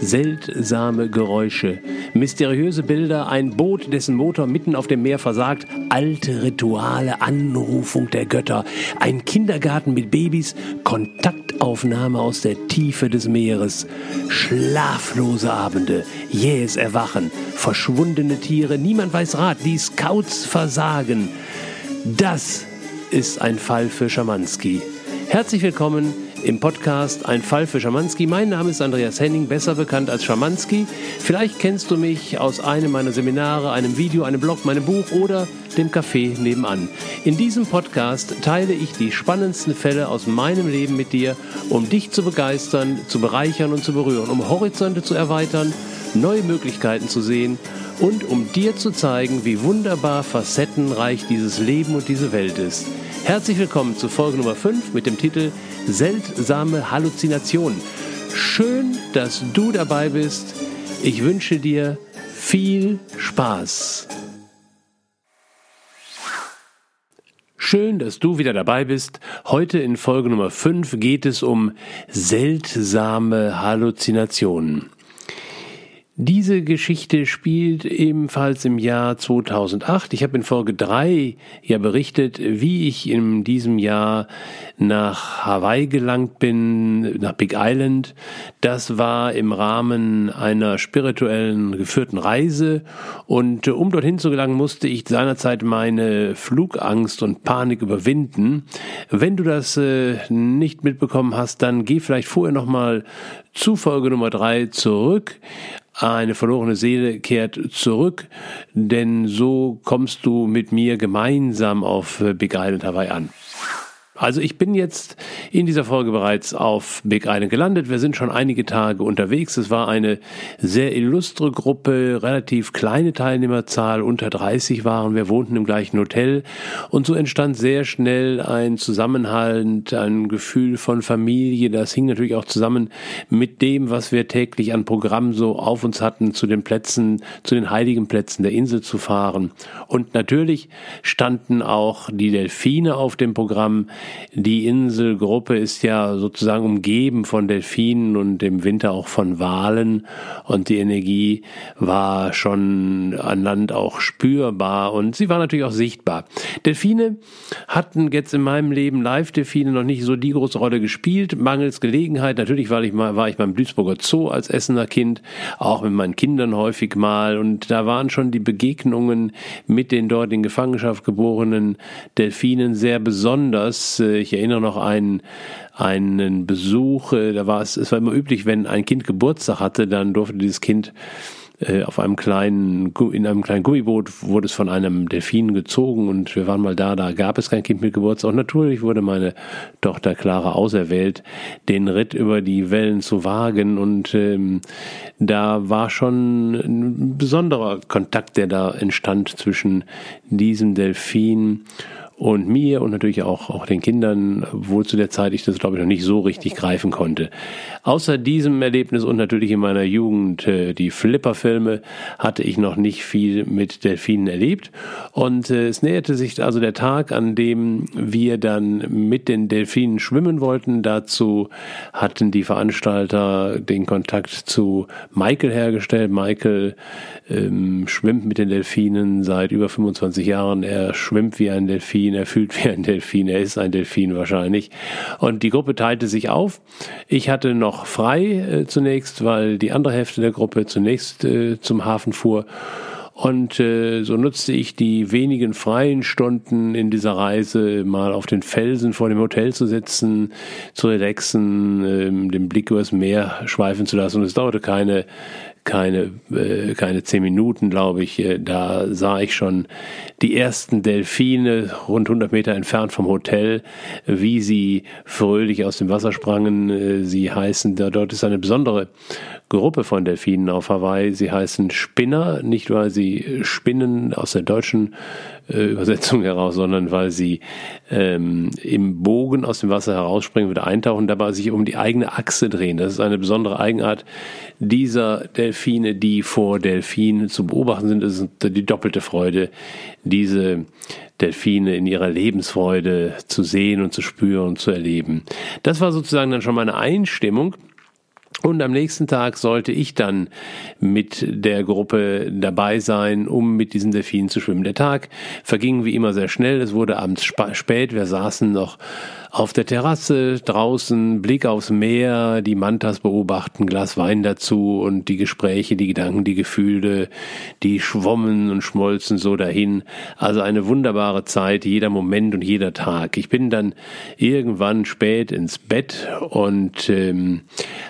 Seltsame Geräusche, mysteriöse Bilder, ein Boot, dessen Motor mitten auf dem Meer versagt, alte Rituale, Anrufung der Götter, ein Kindergarten mit Babys, Kontaktaufnahme aus der Tiefe des Meeres, schlaflose Abende, jähes Erwachen, verschwundene Tiere, niemand weiß Rat, die Scouts versagen. Das ist ein Fall für Schamanski. Herzlich willkommen im Podcast Ein Fall für Schamanski. Mein Name ist Andreas Henning, besser bekannt als Schamanski. Vielleicht kennst du mich aus einem meiner Seminare, einem Video, einem Blog, meinem Buch oder dem Café nebenan. In diesem Podcast teile ich die spannendsten Fälle aus meinem Leben mit dir, um dich zu begeistern, zu bereichern und zu berühren, um Horizonte zu erweitern, neue Möglichkeiten zu sehen und um dir zu zeigen, wie wunderbar facettenreich dieses Leben und diese Welt ist. Herzlich willkommen zu Folge Nummer 5 mit dem Titel Seltsame Halluzinationen. Schön, dass du dabei bist. Ich wünsche dir viel Spaß. Schön, dass du wieder dabei bist. Heute in Folge Nummer 5 geht es um seltsame Halluzinationen. Diese Geschichte spielt ebenfalls im Jahr 2008. Ich habe in Folge 3 ja berichtet, wie ich in diesem Jahr nach Hawaii gelangt bin, nach Big Island. Das war im Rahmen einer spirituellen geführten Reise und um dorthin zu gelangen, musste ich seinerzeit meine Flugangst und Panik überwinden. Wenn du das äh, nicht mitbekommen hast, dann geh vielleicht vorher nochmal zu Folge Nummer 3 zurück eine verlorene Seele kehrt zurück, denn so kommst du mit mir gemeinsam auf Big Island Hawaii an. Also ich bin jetzt in dieser Folge bereits auf Big Island gelandet. Wir sind schon einige Tage unterwegs. Es war eine sehr illustre Gruppe, relativ kleine Teilnehmerzahl, unter 30 waren wir, wohnten im gleichen Hotel und so entstand sehr schnell ein Zusammenhalt, ein Gefühl von Familie. Das hing natürlich auch zusammen mit dem, was wir täglich an Programm so auf uns hatten, zu den Plätzen, zu den heiligen Plätzen der Insel zu fahren. Und natürlich standen auch die Delfine auf dem Programm, die Inselgruppe ist ja sozusagen umgeben von Delfinen und im Winter auch von Walen und die Energie war schon an Land auch spürbar und sie war natürlich auch sichtbar. Delfine hatten jetzt in meinem Leben Live-Delfine noch nicht so die große Rolle gespielt, mangels Gelegenheit. Natürlich war ich mal, war ich beim Duisburger Zoo als Essener Kind, auch mit meinen Kindern häufig mal und da waren schon die Begegnungen mit den dort in Gefangenschaft geborenen Delfinen sehr besonders ich erinnere noch einen, einen Besuch, äh, da war es, es war immer üblich, wenn ein Kind Geburtstag hatte, dann durfte dieses Kind äh, auf einem kleinen, in einem kleinen Gummiboot wurde es von einem Delfin gezogen und wir waren mal da, da gab es kein Kind mit Geburtstag. Und natürlich wurde meine Tochter Clara auserwählt, den Ritt über die Wellen zu wagen und ähm, da war schon ein besonderer Kontakt, der da entstand zwischen diesem Delfin und mir und natürlich auch, auch den Kindern, wohl zu der Zeit ich das glaube ich noch nicht so richtig greifen konnte. Außer diesem Erlebnis und natürlich in meiner Jugend äh, die Flipper-Filme hatte ich noch nicht viel mit Delfinen erlebt und äh, es näherte sich also der Tag, an dem wir dann mit den Delfinen schwimmen wollten. Dazu hatten die Veranstalter den Kontakt zu Michael hergestellt. Michael ähm, schwimmt mit den Delfinen seit über 25 Jahren. Er schwimmt wie ein Delfin Delfin, er fühlt wie ein Delfin, er ist ein Delfin wahrscheinlich. Und die Gruppe teilte sich auf. Ich hatte noch frei äh, zunächst, weil die andere Hälfte der Gruppe zunächst äh, zum Hafen fuhr. Und äh, so nutzte ich die wenigen freien Stunden in dieser Reise, mal auf den Felsen vor dem Hotel zu sitzen, zu relaxen, äh, den Blick übers Meer schweifen zu lassen. Und es dauerte keine keine, äh, keine zehn Minuten, glaube ich. Äh, da sah ich schon die ersten Delfine rund 100 Meter entfernt vom Hotel, wie sie fröhlich aus dem Wasser sprangen. Äh, sie heißen, da, dort ist eine besondere Gruppe von Delfinen auf Hawaii. Sie heißen Spinner, nicht weil sie spinnen aus der deutschen äh, Übersetzung heraus, sondern weil sie ähm, im Bogen aus dem Wasser herausspringen, wieder eintauchen, dabei sich um die eigene Achse drehen. Das ist eine besondere Eigenart dieser Delfine, die vor Delfinen zu beobachten sind. Es ist die doppelte Freude, diese Delfine in ihrer Lebensfreude zu sehen und zu spüren und zu erleben. Das war sozusagen dann schon meine Einstimmung Und am nächsten Tag sollte ich dann mit der Gruppe dabei sein, um mit diesen Delfinen zu schwimmen. Der Tag verging wie immer sehr schnell. Es wurde abends spät. Wir saßen noch auf der Terrasse draußen, Blick aufs Meer, die Mantas beobachten, Glas Wein dazu und die Gespräche, die Gedanken, die Gefühle, die schwommen und schmolzen so dahin. Also eine wunderbare Zeit, jeder Moment und jeder Tag. Ich bin dann irgendwann spät ins Bett und ähm,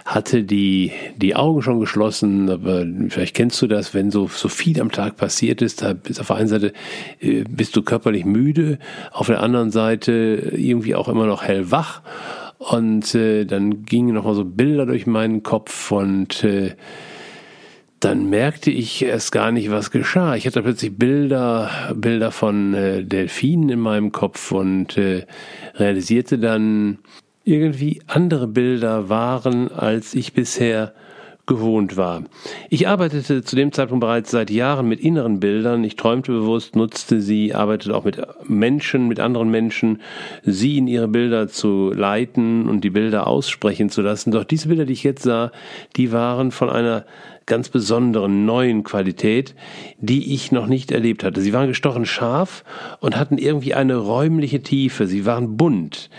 hatte die, die Augen schon geschlossen, aber vielleicht kennst du das, wenn so, so viel am Tag passiert ist, da bist auf der einen Seite äh, bist du körperlich müde, auf der anderen Seite irgendwie auch immer noch hellwach. Und äh, dann gingen nochmal so Bilder durch meinen Kopf und äh, dann merkte ich erst gar nicht, was geschah. Ich hatte plötzlich Bilder, Bilder von äh, Delfinen in meinem Kopf und äh, realisierte dann, irgendwie andere Bilder waren, als ich bisher gewohnt war. Ich arbeitete zu dem Zeitpunkt bereits seit Jahren mit inneren Bildern. Ich träumte bewusst, nutzte sie, arbeitete auch mit Menschen, mit anderen Menschen, sie in ihre Bilder zu leiten und die Bilder aussprechen zu lassen. Doch diese Bilder, die ich jetzt sah, die waren von einer ganz besonderen neuen Qualität, die ich noch nicht erlebt hatte. Sie waren gestochen scharf und hatten irgendwie eine räumliche Tiefe. Sie waren bunt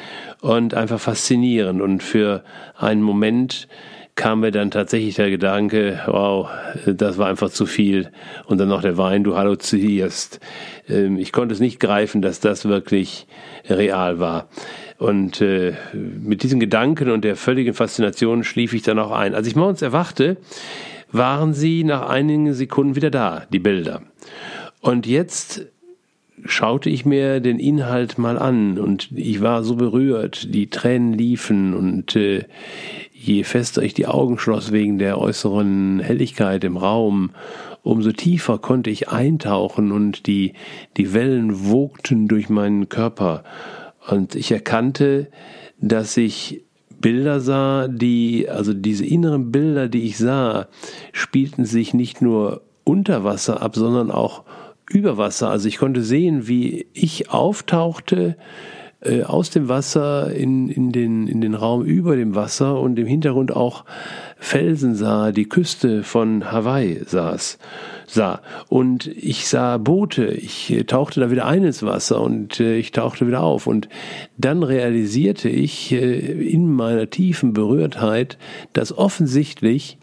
und einfach faszinierend und für einen Moment kam mir dann tatsächlich der Gedanke, wow, das war einfach zu viel. Und dann noch der Wein, du halluzinierst. Ähm, ich konnte es nicht greifen, dass das wirklich real war. Und äh, mit diesen Gedanken und der völligen Faszination schlief ich dann auch ein. Als ich morgens erwachte, waren sie nach einigen Sekunden wieder da, die Bilder. Und jetzt schaute ich mir den Inhalt mal an und ich war so berührt, die Tränen liefen und äh, je fester ich die Augen schloss wegen der äußeren Helligkeit im Raum, umso tiefer konnte ich eintauchen und die, die Wellen wogten durch meinen Körper und ich erkannte, dass ich Bilder sah, die, also diese inneren Bilder, die ich sah, spielten sich nicht nur unter Wasser ab, sondern auch über Wasser. Also ich konnte sehen, wie ich auftauchte äh, aus dem Wasser in, in, den, in den Raum über dem Wasser und im Hintergrund auch Felsen sah, die Küste von Hawaii saß, sah. Und ich sah Boote, ich äh, tauchte da wieder ein ins Wasser und äh, ich tauchte wieder auf. Und dann realisierte ich äh, in meiner tiefen Berührtheit, dass offensichtlich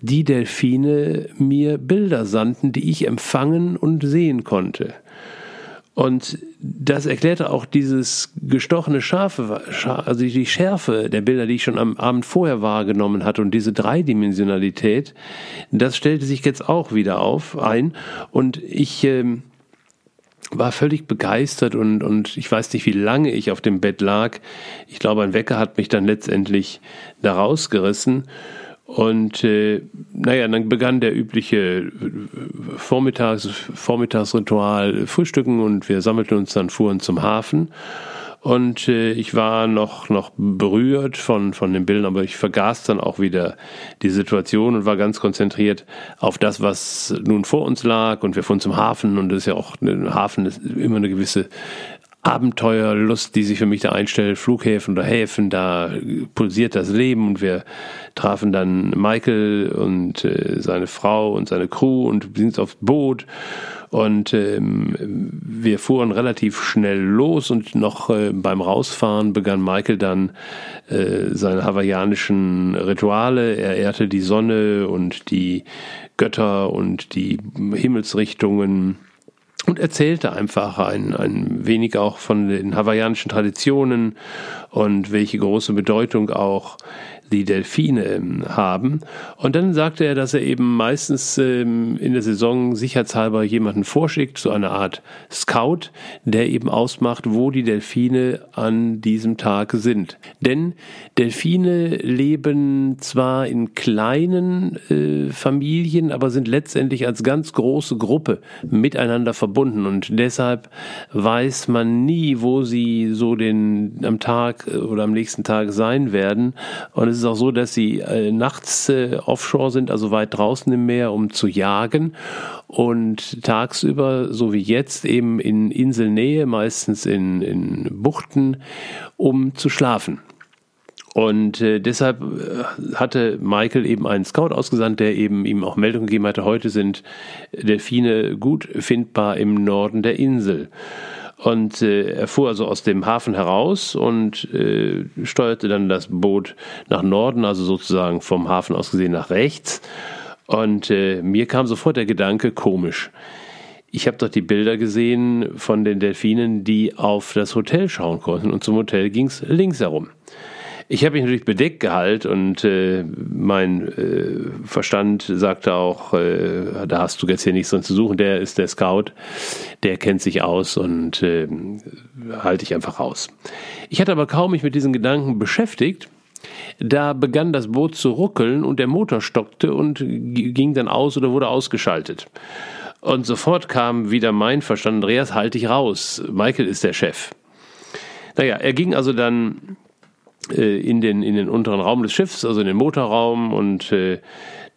die Delfine mir Bilder sandten, die ich empfangen und sehen konnte. Und das erklärte auch dieses gestochene Schafe, also die Schärfe der Bilder, die ich schon am Abend vorher wahrgenommen hatte und diese Dreidimensionalität, das stellte sich jetzt auch wieder auf ein und ich ähm, war völlig begeistert und, und ich weiß nicht, wie lange ich auf dem Bett lag. Ich glaube, ein Wecker hat mich dann letztendlich da rausgerissen. Und äh, naja, dann begann der übliche äh, Vormittags, Vormittagsritual, Frühstücken und wir sammelten uns dann, fuhren zum Hafen. Und äh, ich war noch, noch berührt von, von den Bildern, aber ich vergaß dann auch wieder die Situation und war ganz konzentriert auf das, was nun vor uns lag. Und wir fuhren zum Hafen und das ist ja auch, ein Hafen ist immer eine gewisse Abenteuerlust, die sich für mich da einstellt, Flughäfen oder Häfen, da pulsiert das Leben und wir trafen dann Michael und äh, seine Frau und seine Crew und sind aufs Boot. Und ähm, wir fuhren relativ schnell los und noch äh, beim Rausfahren begann Michael dann äh, seine hawaiianischen Rituale. Er ehrte die Sonne und die Götter und die Himmelsrichtungen und erzählte einfach ein, ein wenig auch von den hawaiianischen Traditionen und welche große Bedeutung auch die Delfine ähm, haben. Und dann sagte er, dass er eben meistens ähm, in der Saison sicherheitshalber jemanden vorschickt, so eine Art Scout, der eben ausmacht, wo die Delfine an diesem Tag sind. Denn Delfine leben zwar in kleinen äh, Familien, aber sind letztendlich als ganz große Gruppe miteinander verbunden und deshalb weiß man nie, wo sie so den am Tag äh, oder am nächsten Tag sein werden. Und es ist auch so, dass sie äh, nachts äh, offshore sind, also weit draußen im Meer, um zu jagen und tagsüber, so wie jetzt, eben in Inselnähe, meistens in, in Buchten, um zu schlafen. Und äh, deshalb äh, hatte Michael eben einen Scout ausgesandt, der eben ihm auch Meldung gegeben hatte, heute sind Delfine gut findbar im Norden der Insel. Und äh, er fuhr also aus dem Hafen heraus und äh, steuerte dann das Boot nach Norden, also sozusagen vom Hafen aus gesehen nach rechts. Und äh, mir kam sofort der Gedanke, komisch. Ich habe doch die Bilder gesehen von den Delfinen, die auf das Hotel schauen konnten. Und zum Hotel ging es links herum. Ich habe mich natürlich bedeckt gehalten und äh, mein äh, Verstand sagte auch, äh, da hast du jetzt hier nichts drin zu suchen, der ist der Scout, der kennt sich aus und äh, halte ich einfach raus. Ich hatte aber kaum mich mit diesen Gedanken beschäftigt, da begann das Boot zu ruckeln und der Motor stockte und ging dann aus oder wurde ausgeschaltet. Und sofort kam wieder mein Verstand, Andreas, halte ich raus, Michael ist der Chef. Naja, er ging also dann in, den, in den unteren Raum des Schiffs, also in den Motorraum und äh,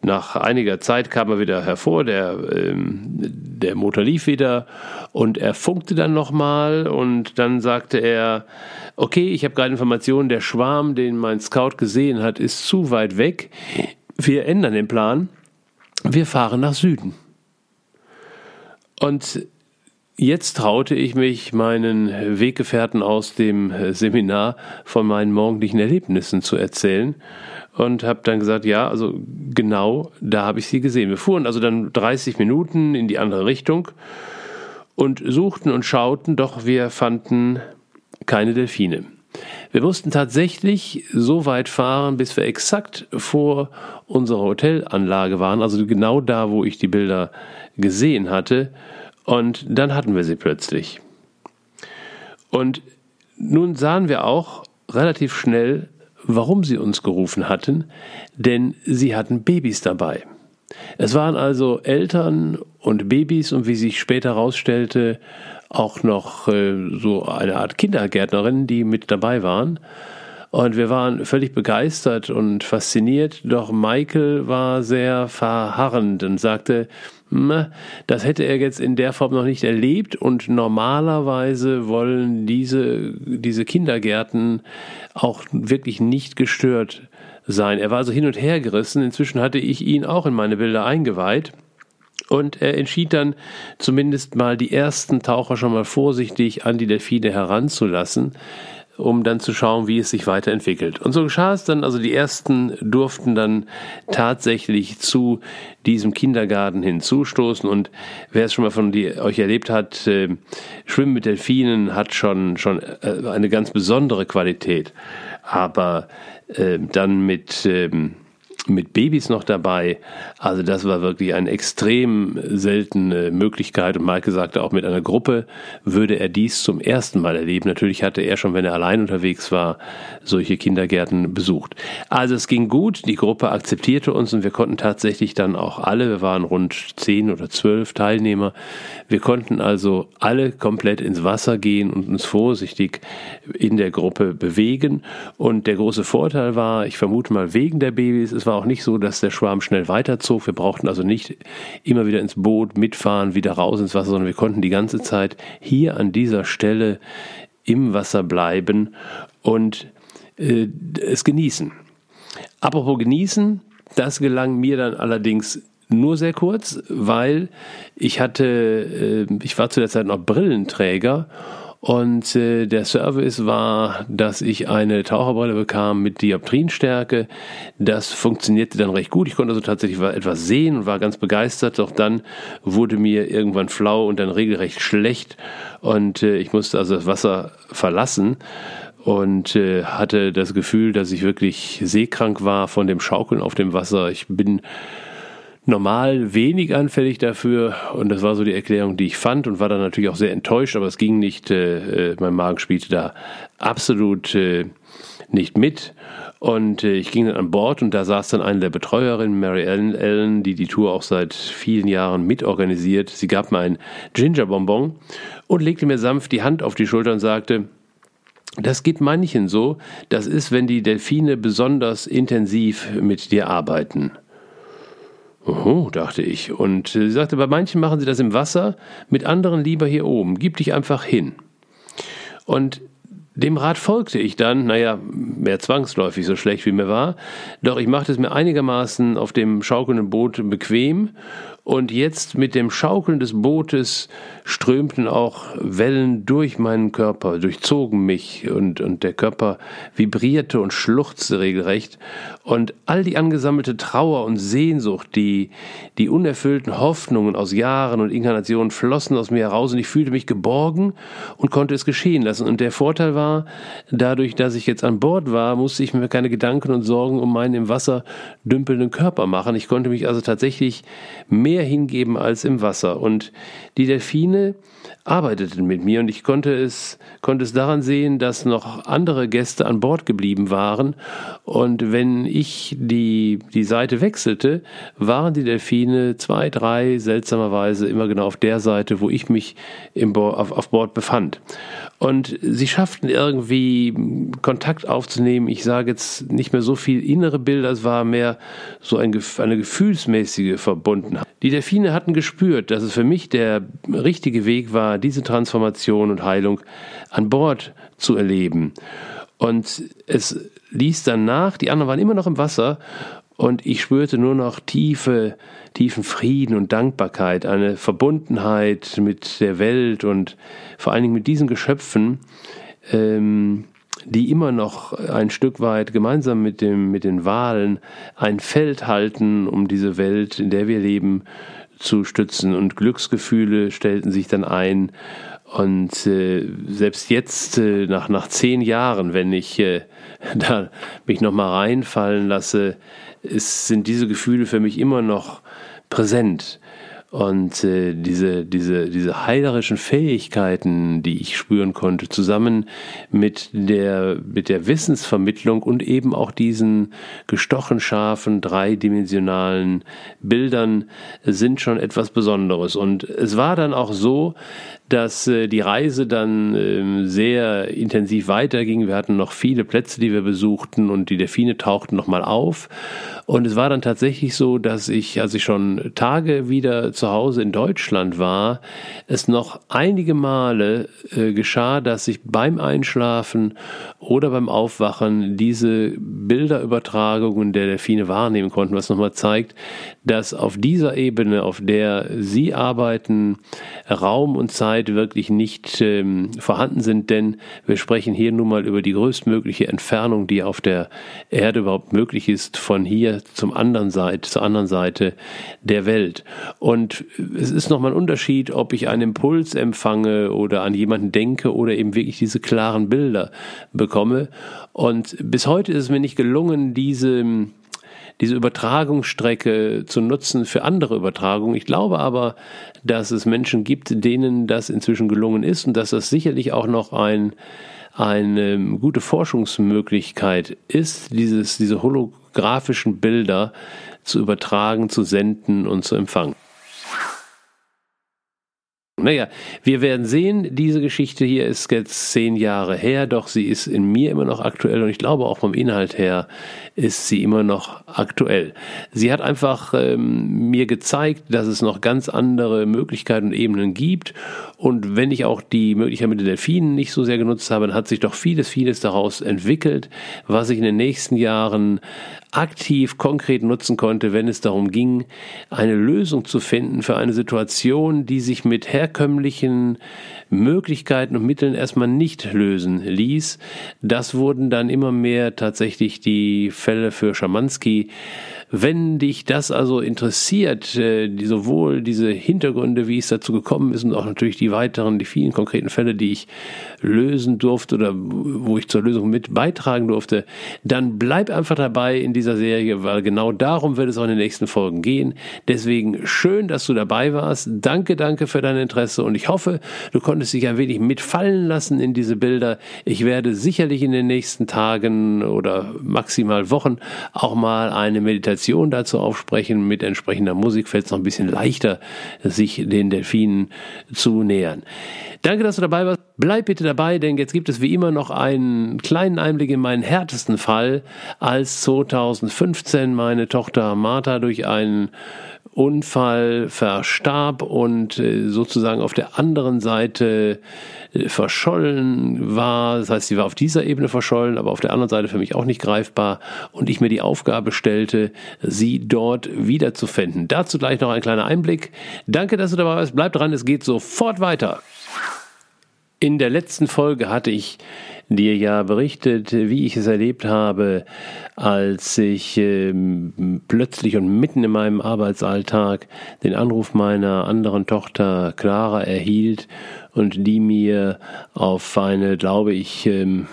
nach einiger Zeit kam er wieder hervor, der, ähm, der Motor lief wieder und er funkte dann nochmal und dann sagte er, okay, ich habe gerade Informationen, der Schwarm, den mein Scout gesehen hat, ist zu weit weg. Wir ändern den Plan. Wir fahren nach Süden. Und Jetzt traute ich mich, meinen Weggefährten aus dem Seminar von meinen morgendlichen Erlebnissen zu erzählen und habe dann gesagt, ja, also genau da habe ich sie gesehen. Wir fuhren also dann 30 Minuten in die andere Richtung und suchten und schauten, doch wir fanden keine Delfine. Wir mussten tatsächlich so weit fahren, bis wir exakt vor unserer Hotelanlage waren, also genau da, wo ich die Bilder gesehen hatte. Und dann hatten wir sie plötzlich. Und nun sahen wir auch relativ schnell, warum sie uns gerufen hatten, denn sie hatten Babys dabei. Es waren also Eltern und Babys und wie sich später herausstellte, auch noch äh, so eine Art Kindergärtnerin, die mit dabei waren. Und wir waren völlig begeistert und fasziniert, doch Michael war sehr verharrend und sagte, das hätte er jetzt in der Form noch nicht erlebt und normalerweise wollen diese, diese Kindergärten auch wirklich nicht gestört sein. Er war also hin und her gerissen. Inzwischen hatte ich ihn auch in meine Bilder eingeweiht. Und er entschied dann zumindest mal die ersten Taucher schon mal vorsichtig an die Delfine heranzulassen um dann zu schauen, wie es sich weiterentwickelt. Und so geschah es dann, also die ersten durften dann tatsächlich zu diesem Kindergarten hinzustoßen und wer es schon mal von die, euch erlebt hat, äh, Schwimmen mit Delfinen hat schon, schon äh, eine ganz besondere Qualität. Aber äh, dann mit, ähm, mit Babys noch dabei. Also das war wirklich eine extrem seltene Möglichkeit. Und Maike sagte auch mit einer Gruppe würde er dies zum ersten Mal erleben. Natürlich hatte er schon, wenn er allein unterwegs war, solche Kindergärten besucht. Also es ging gut, die Gruppe akzeptierte uns und wir konnten tatsächlich dann auch alle, wir waren rund zehn oder zwölf Teilnehmer, wir konnten also alle komplett ins Wasser gehen und uns vorsichtig in der Gruppe bewegen. Und der große Vorteil war, ich vermute mal wegen der Babys, es war auch nicht so, dass der Schwarm schnell weiterzog. Wir brauchten also nicht immer wieder ins Boot mitfahren, wieder raus ins Wasser, sondern wir konnten die ganze Zeit hier an dieser Stelle im Wasser bleiben und äh, es genießen. Apropos genießen, das gelang mir dann allerdings nur sehr kurz, weil ich hatte, äh, ich war zu der Zeit noch Brillenträger und äh, der Service war, dass ich eine Taucherbrille bekam mit Dioptrienstärke. Das funktionierte dann recht gut. Ich konnte also tatsächlich etwas sehen und war ganz begeistert. Doch dann wurde mir irgendwann flau und dann regelrecht schlecht. Und äh, ich musste also das Wasser verlassen und äh, hatte das Gefühl, dass ich wirklich seekrank war von dem Schaukeln auf dem Wasser. Ich bin normal wenig anfällig dafür und das war so die Erklärung, die ich fand und war dann natürlich auch sehr enttäuscht, aber es ging nicht, äh, äh, mein Magen spielte da absolut äh, nicht mit und äh, ich ging dann an Bord und da saß dann eine der Betreuerinnen, Mary Ellen, Ellen, die die Tour auch seit vielen Jahren mitorganisiert. Sie gab mir ein Gingerbonbon und legte mir sanft die Hand auf die Schulter und sagte, das geht manchen so, das ist, wenn die Delfine besonders intensiv mit dir arbeiten. Oh, dachte ich. Und sie sagte, bei manchen machen sie das im Wasser, mit anderen lieber hier oben. Gib dich einfach hin. Und Dem Rat folgte ich dann, naja, mehr zwangsläufig, so schlecht wie mir war, doch ich machte es mir einigermaßen auf dem schaukelnden Boot bequem und jetzt mit dem Schaukeln des Bootes strömten auch Wellen durch meinen Körper, durchzogen mich und, und der Körper vibrierte und schluchzte regelrecht. Und all die angesammelte Trauer und Sehnsucht, die, die unerfüllten Hoffnungen aus Jahren und Inkarnationen flossen aus mir heraus und ich fühlte mich geborgen und konnte es geschehen lassen. Und der Vorteil war, dadurch, dass ich jetzt an Bord war, musste ich mir keine Gedanken und Sorgen um meinen im Wasser dümpelnden Körper machen. Ich konnte mich also tatsächlich mehr mehr hingeben als im Wasser. Und die Delfine arbeiteten mit mir und ich konnte es, konnte es daran sehen, dass noch andere Gäste an Bord geblieben waren. Und wenn ich die, die Seite wechselte, waren die Delfine zwei, drei seltsamerweise immer genau auf der Seite, wo ich mich im Bo auf, auf Bord befand. Und sie schafften irgendwie Kontakt aufzunehmen. Ich sage jetzt nicht mehr so viel innere Bilder, es war mehr so ein, eine gefühlsmäßige Verbundenheit. Die Delfine hatten gespürt, dass es für mich der richtige Weg war, diese Transformation und Heilung an Bord zu erleben. Und es ließ dann nach, die anderen waren immer noch im Wasser und ich spürte nur noch tiefe, tiefen Frieden und Dankbarkeit, eine Verbundenheit mit der Welt und vor allen Dingen mit diesen Geschöpfen, ähm, die immer noch ein Stück weit gemeinsam mit, dem, mit den Wahlen ein Feld halten, um diese Welt, in der wir leben, zu stützen. Und Glücksgefühle stellten sich dann ein. Und äh, selbst jetzt, äh, nach, nach zehn Jahren, wenn ich äh, da mich nochmal reinfallen lasse, ist, sind diese Gefühle für mich immer noch präsent. Und äh, diese, diese, diese heilerischen Fähigkeiten, die ich spüren konnte, zusammen mit der, mit der Wissensvermittlung und eben auch diesen gestochen scharfen, dreidimensionalen Bildern, sind schon etwas Besonderes. Und es war dann auch so, dass äh, die Reise dann äh, sehr intensiv weiterging. Wir hatten noch viele Plätze, die wir besuchten und die Delfine tauchten nochmal auf. Und es war dann tatsächlich so, dass ich, als ich schon Tage wieder zu Hause in Deutschland war, es noch einige Male äh, geschah, dass ich beim Einschlafen oder beim Aufwachen diese Bilderübertragungen der Delfine wahrnehmen konnte, was nochmal zeigt, dass auf dieser Ebene, auf der sie arbeiten, Raum und Zeit Zeit wirklich nicht ähm, vorhanden sind, denn wir sprechen hier nun mal über die größtmögliche Entfernung, die auf der Erde überhaupt möglich ist, von hier zum anderen Seite, zur anderen Seite der Welt. Und es ist nochmal ein Unterschied, ob ich einen Impuls empfange oder an jemanden denke oder eben wirklich diese klaren Bilder bekomme. Und bis heute ist es mir nicht gelungen, diese diese Übertragungsstrecke zu nutzen für andere Übertragungen. Ich glaube aber, dass es Menschen gibt, denen das inzwischen gelungen ist und dass das sicherlich auch noch ein, eine gute Forschungsmöglichkeit ist, dieses, diese holographischen Bilder zu übertragen, zu senden und zu empfangen. Naja, wir werden sehen, diese Geschichte hier ist jetzt zehn Jahre her, doch sie ist in mir immer noch aktuell und ich glaube auch vom Inhalt her ist sie immer noch aktuell. Sie hat einfach ähm, mir gezeigt, dass es noch ganz andere Möglichkeiten und Ebenen gibt und wenn ich auch die Möglichkeit mit den Delfinen nicht so sehr genutzt habe, dann hat sich doch vieles, vieles daraus entwickelt, was ich in den nächsten Jahren aktiv, konkret nutzen konnte, wenn es darum ging, eine Lösung zu finden für eine Situation, die sich mit herkömmlichen Möglichkeiten und Mitteln erstmal nicht lösen ließ. Das wurden dann immer mehr tatsächlich die Fälle für Schamanski. Wenn dich das also interessiert, äh, die, sowohl diese Hintergründe, wie es dazu gekommen ist und auch natürlich die weiteren, die vielen konkreten Fälle, die ich lösen durfte oder wo ich zur Lösung mit beitragen durfte, dann bleib einfach dabei in dieser Serie, weil genau darum wird es auch in den nächsten Folgen gehen. Deswegen schön, dass du dabei warst. Danke, danke für dein Interesse und ich hoffe, du konntest dich ein wenig mitfallen lassen in diese Bilder. Ich werde sicherlich in den nächsten Tagen oder maximal Wochen auch mal eine Meditation Meditation dazu aufsprechen. Mit entsprechender Musik fällt es noch ein bisschen leichter, sich den Delfinen zu nähern. Danke, dass du dabei warst. Bleib bitte dabei, denn jetzt gibt es wie immer noch einen kleinen Einblick in meinen härtesten Fall, als 2015 meine Tochter Martha durch einen Unfall verstarb und äh, sozusagen auf der anderen Seite äh, verschollen war. Das heißt, sie war auf dieser Ebene verschollen, aber auf der anderen Seite für mich auch nicht greifbar. Und ich mir die Aufgabe stellte, sie dort wiederzufinden. Dazu gleich noch ein kleiner Einblick. Danke, dass du dabei warst. Bleib dran, es geht sofort weiter. In der letzten Folge hatte ich dir ja berichtet, wie ich es erlebt habe, als ich ähm, plötzlich und mitten in meinem Arbeitsalltag den Anruf meiner anderen Tochter Clara erhielt und die mir auf eine, glaube ich, ähm,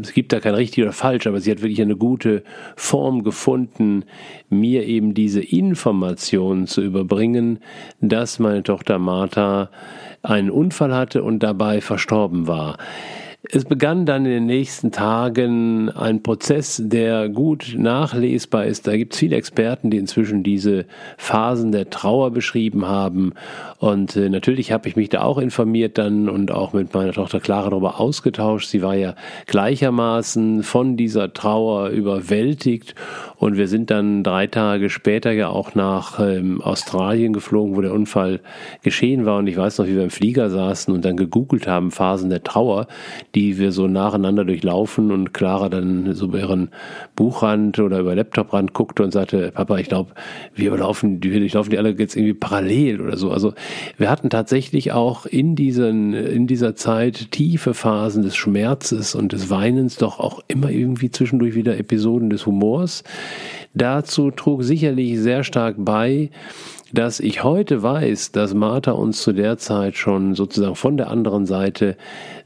es gibt da kein richtig oder falsch, aber sie hat wirklich eine gute Form gefunden, mir eben diese Information zu überbringen, dass meine Tochter Martha einen Unfall hatte und dabei verstorben war. Es begann dann in den nächsten Tagen ein Prozess, der gut nachlesbar ist. Da gibt es viele Experten, die inzwischen diese Phasen der Trauer beschrieben haben. Und äh, natürlich habe ich mich da auch informiert dann und auch mit meiner Tochter Clara darüber ausgetauscht. Sie war ja gleichermaßen von dieser Trauer überwältigt. Und wir sind dann drei Tage später ja auch nach ähm, Australien geflogen, wo der Unfall geschehen war. Und ich weiß noch, wie wir im Flieger saßen und dann gegoogelt haben, Phasen der Trauer die wir so nacheinander durchlaufen und Clara dann so über ihren Buchrand oder über Laptoprand guckte und sagte, Papa, ich glaube, wir laufen, wir durchlaufen die alle jetzt irgendwie parallel oder so. Also wir hatten tatsächlich auch in diesen, in dieser Zeit tiefe Phasen des Schmerzes und des Weinens, doch auch immer irgendwie zwischendurch wieder Episoden des Humors. Dazu trug sicherlich sehr stark bei, dass ich heute weiß, dass Martha uns zu der Zeit schon sozusagen von der anderen Seite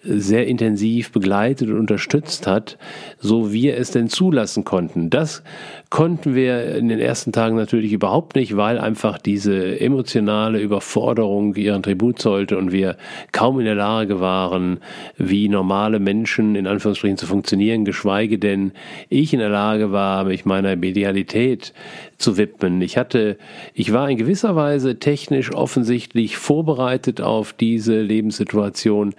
sehr intensiv begleitet und unterstützt hat, so wir es denn zulassen konnten. Das konnten wir in den ersten Tagen natürlich überhaupt nicht, weil einfach diese emotionale Überforderung ihren Tribut zollte und wir kaum in der Lage waren, wie normale Menschen in Anführungsstrichen zu funktionieren, geschweige denn ich in der Lage war, mich meiner Medialität zu widmen. Ich hatte, ich war in gewisser Weise technisch offensichtlich vorbereitet auf diese Lebenssituation,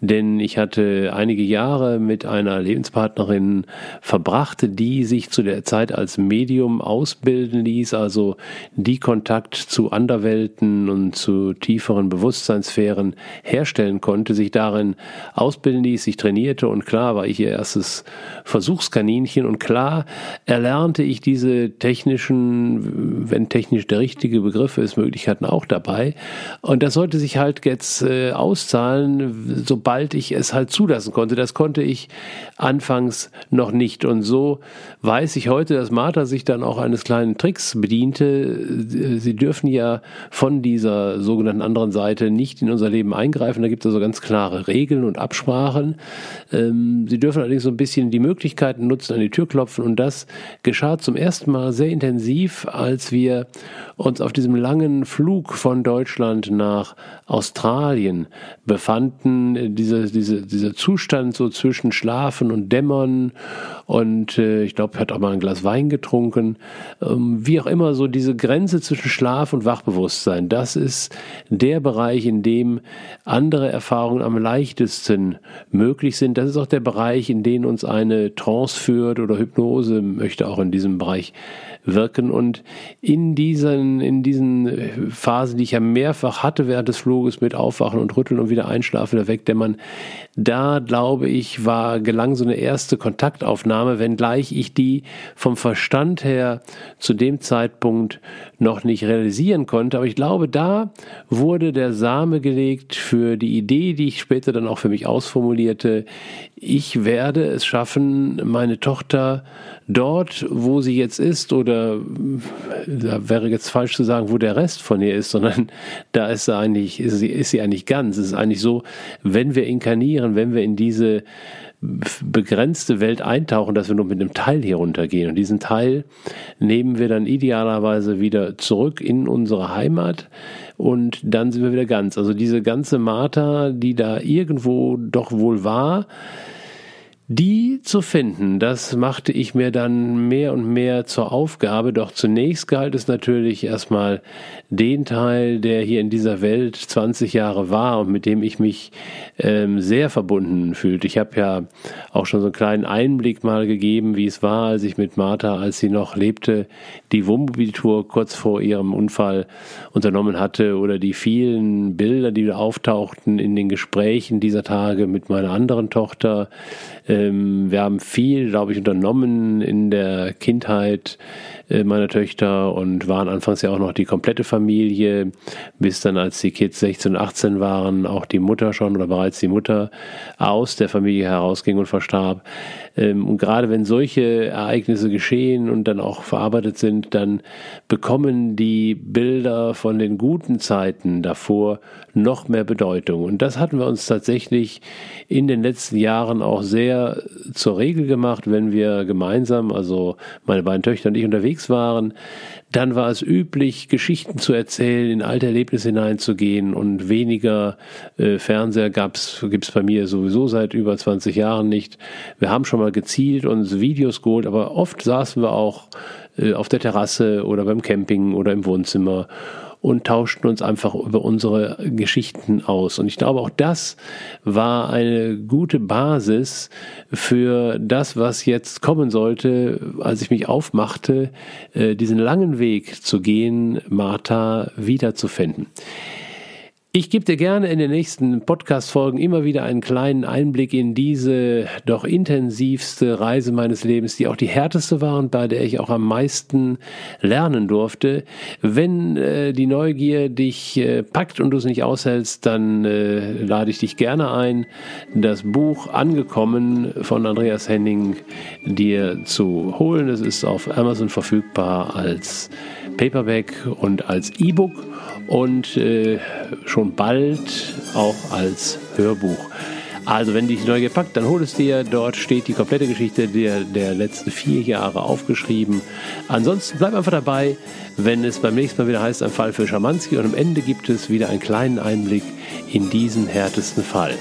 denn ich hatte einige Jahre mit einer Lebenspartnerin verbracht, die sich zu der Zeit als Medium ausbilden ließ, also die Kontakt zu Anderwelten und zu tieferen Bewusstseinssphären herstellen konnte, sich darin ausbilden ließ, sich trainierte und klar war ich ihr erstes Versuchskaninchen und klar erlernte ich diese technischen wenn technisch der richtige Begriff ist, Möglichkeiten auch dabei. Und das sollte sich halt jetzt äh, auszahlen, sobald ich es halt zulassen konnte. Das konnte ich anfangs noch nicht. Und so weiß ich heute, dass Martha sich dann auch eines kleinen Tricks bediente. Sie dürfen ja von dieser sogenannten anderen Seite nicht in unser Leben eingreifen. Da gibt es also ganz klare Regeln und Absprachen. Ähm, sie dürfen allerdings so ein bisschen die Möglichkeiten nutzen, an die Tür klopfen. Und das geschah zum ersten Mal sehr intensiv intensiv, als wir uns auf diesem langen Flug von Deutschland nach Australien befanden. Diese, diese, dieser Zustand so zwischen Schlafen und Dämmern und äh, ich glaube, er hat auch mal ein Glas Wein getrunken. Ähm, wie auch immer, so diese Grenze zwischen Schlaf und Wachbewusstsein, das ist der Bereich, in dem andere Erfahrungen am leichtesten möglich sind. Das ist auch der Bereich, in den uns eine Trance führt oder Hypnose möchte auch in diesem Bereich wirken. Und in diesen, in diesen Phasen, die ich ja mehrfach hatte während des Fluges mit Aufwachen und Rütteln und wieder Einschlafen oder Wegdämmern, da glaube ich, war, gelang so eine erste Kontaktaufnahme, wenngleich ich die vom Verstand her zu dem Zeitpunkt noch nicht realisieren konnte. Aber ich glaube, da wurde der Same gelegt für die Idee, die ich später dann auch für mich ausformulierte. Ich werde es schaffen, meine Tochter dort, wo sie jetzt ist, oder da wäre jetzt falsch zu sagen, wo der Rest von ihr ist, sondern da ist sie eigentlich, ist sie, ist sie eigentlich ganz. Es ist eigentlich so, wenn wir inkarnieren, wenn wir in diese begrenzte Welt eintauchen, dass wir nur mit einem Teil hier runtergehen. Und diesen Teil nehmen wir dann idealerweise wieder zurück in unsere Heimat und dann sind wir wieder ganz. Also diese ganze Martha, die da irgendwo doch wohl war, Die zu finden, das machte ich mir dann mehr und mehr zur Aufgabe. Doch zunächst galt es natürlich erstmal den Teil, der hier in dieser Welt 20 Jahre war und mit dem ich mich ähm, sehr verbunden fühlte. Ich habe ja auch schon so einen kleinen Einblick mal gegeben, wie es war, als ich mit Martha, als sie noch lebte, die Wohnmobiltour kurz vor ihrem Unfall unternommen hatte oder die vielen Bilder, die auftauchten in den Gesprächen dieser Tage mit meiner anderen Tochter ähm, wir haben viel, glaube ich, unternommen in der Kindheit meiner Töchter und waren anfangs ja auch noch die komplette Familie, bis dann, als die Kids 16 und 18 waren, auch die Mutter schon oder bereits die Mutter aus der Familie herausging und verstarb. Ähm, und gerade wenn solche Ereignisse geschehen und dann auch verarbeitet sind, dann bekommen die Bilder von den guten Zeiten davor noch mehr Bedeutung. Und das hatten wir uns tatsächlich in den letzten Jahren auch sehr zur Regel gemacht, wenn wir gemeinsam, also meine beiden Töchter und ich unterwegs waren, dann war es üblich, Geschichten zu erzählen, in alte Erlebnisse hineinzugehen und weniger äh, Fernseher gab's gibt's bei mir sowieso seit über 20 Jahren nicht. Wir haben schon mal gezielt uns Videos geholt, aber oft saßen wir auch äh, auf der Terrasse oder beim Camping oder im Wohnzimmer und tauschten uns einfach über unsere Geschichten aus. Und ich glaube, auch das war eine gute Basis für das, was jetzt kommen sollte, als ich mich aufmachte, äh, diesen langen Weg zu gehen, Martha wiederzufinden. Ich gebe dir gerne in den nächsten Podcast-Folgen immer wieder einen kleinen Einblick in diese doch intensivste Reise meines Lebens, die auch die härteste war und bei der ich auch am meisten lernen durfte. Wenn äh, die Neugier dich äh, packt und du es nicht aushältst, dann äh, lade ich dich gerne ein, das Buch Angekommen von Andreas Henning dir zu holen. Es ist auf Amazon verfügbar als Paperback und als E-Book und äh, schon bald auch als Hörbuch. Also wenn dich neu gepackt, dann hol es dir. Dort steht die komplette Geschichte der, der letzten vier Jahre aufgeschrieben. Ansonsten bleib einfach dabei, wenn es beim nächsten Mal wieder heißt, ein Fall für Schamanski. Und am Ende gibt es wieder einen kleinen Einblick in diesen härtesten Fall.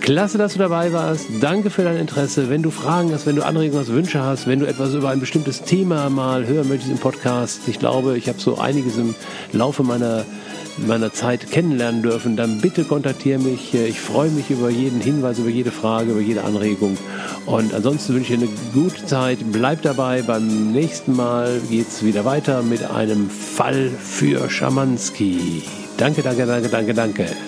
Klasse, dass du dabei warst. Danke für dein Interesse. Wenn du Fragen hast, wenn du Anregungen hast, Wünsche hast, wenn du etwas über ein bestimmtes Thema mal hören möchtest im Podcast, ich glaube, ich habe so einiges im Laufe meiner meiner Zeit kennenlernen dürfen, dann bitte kontaktiere mich. Ich freue mich über jeden Hinweis, über jede Frage, über jede Anregung. Und ansonsten wünsche ich dir eine gute Zeit. Bleib dabei. Beim nächsten Mal geht es wieder weiter mit einem Fall für Schamanski. Danke, danke, danke, danke, danke.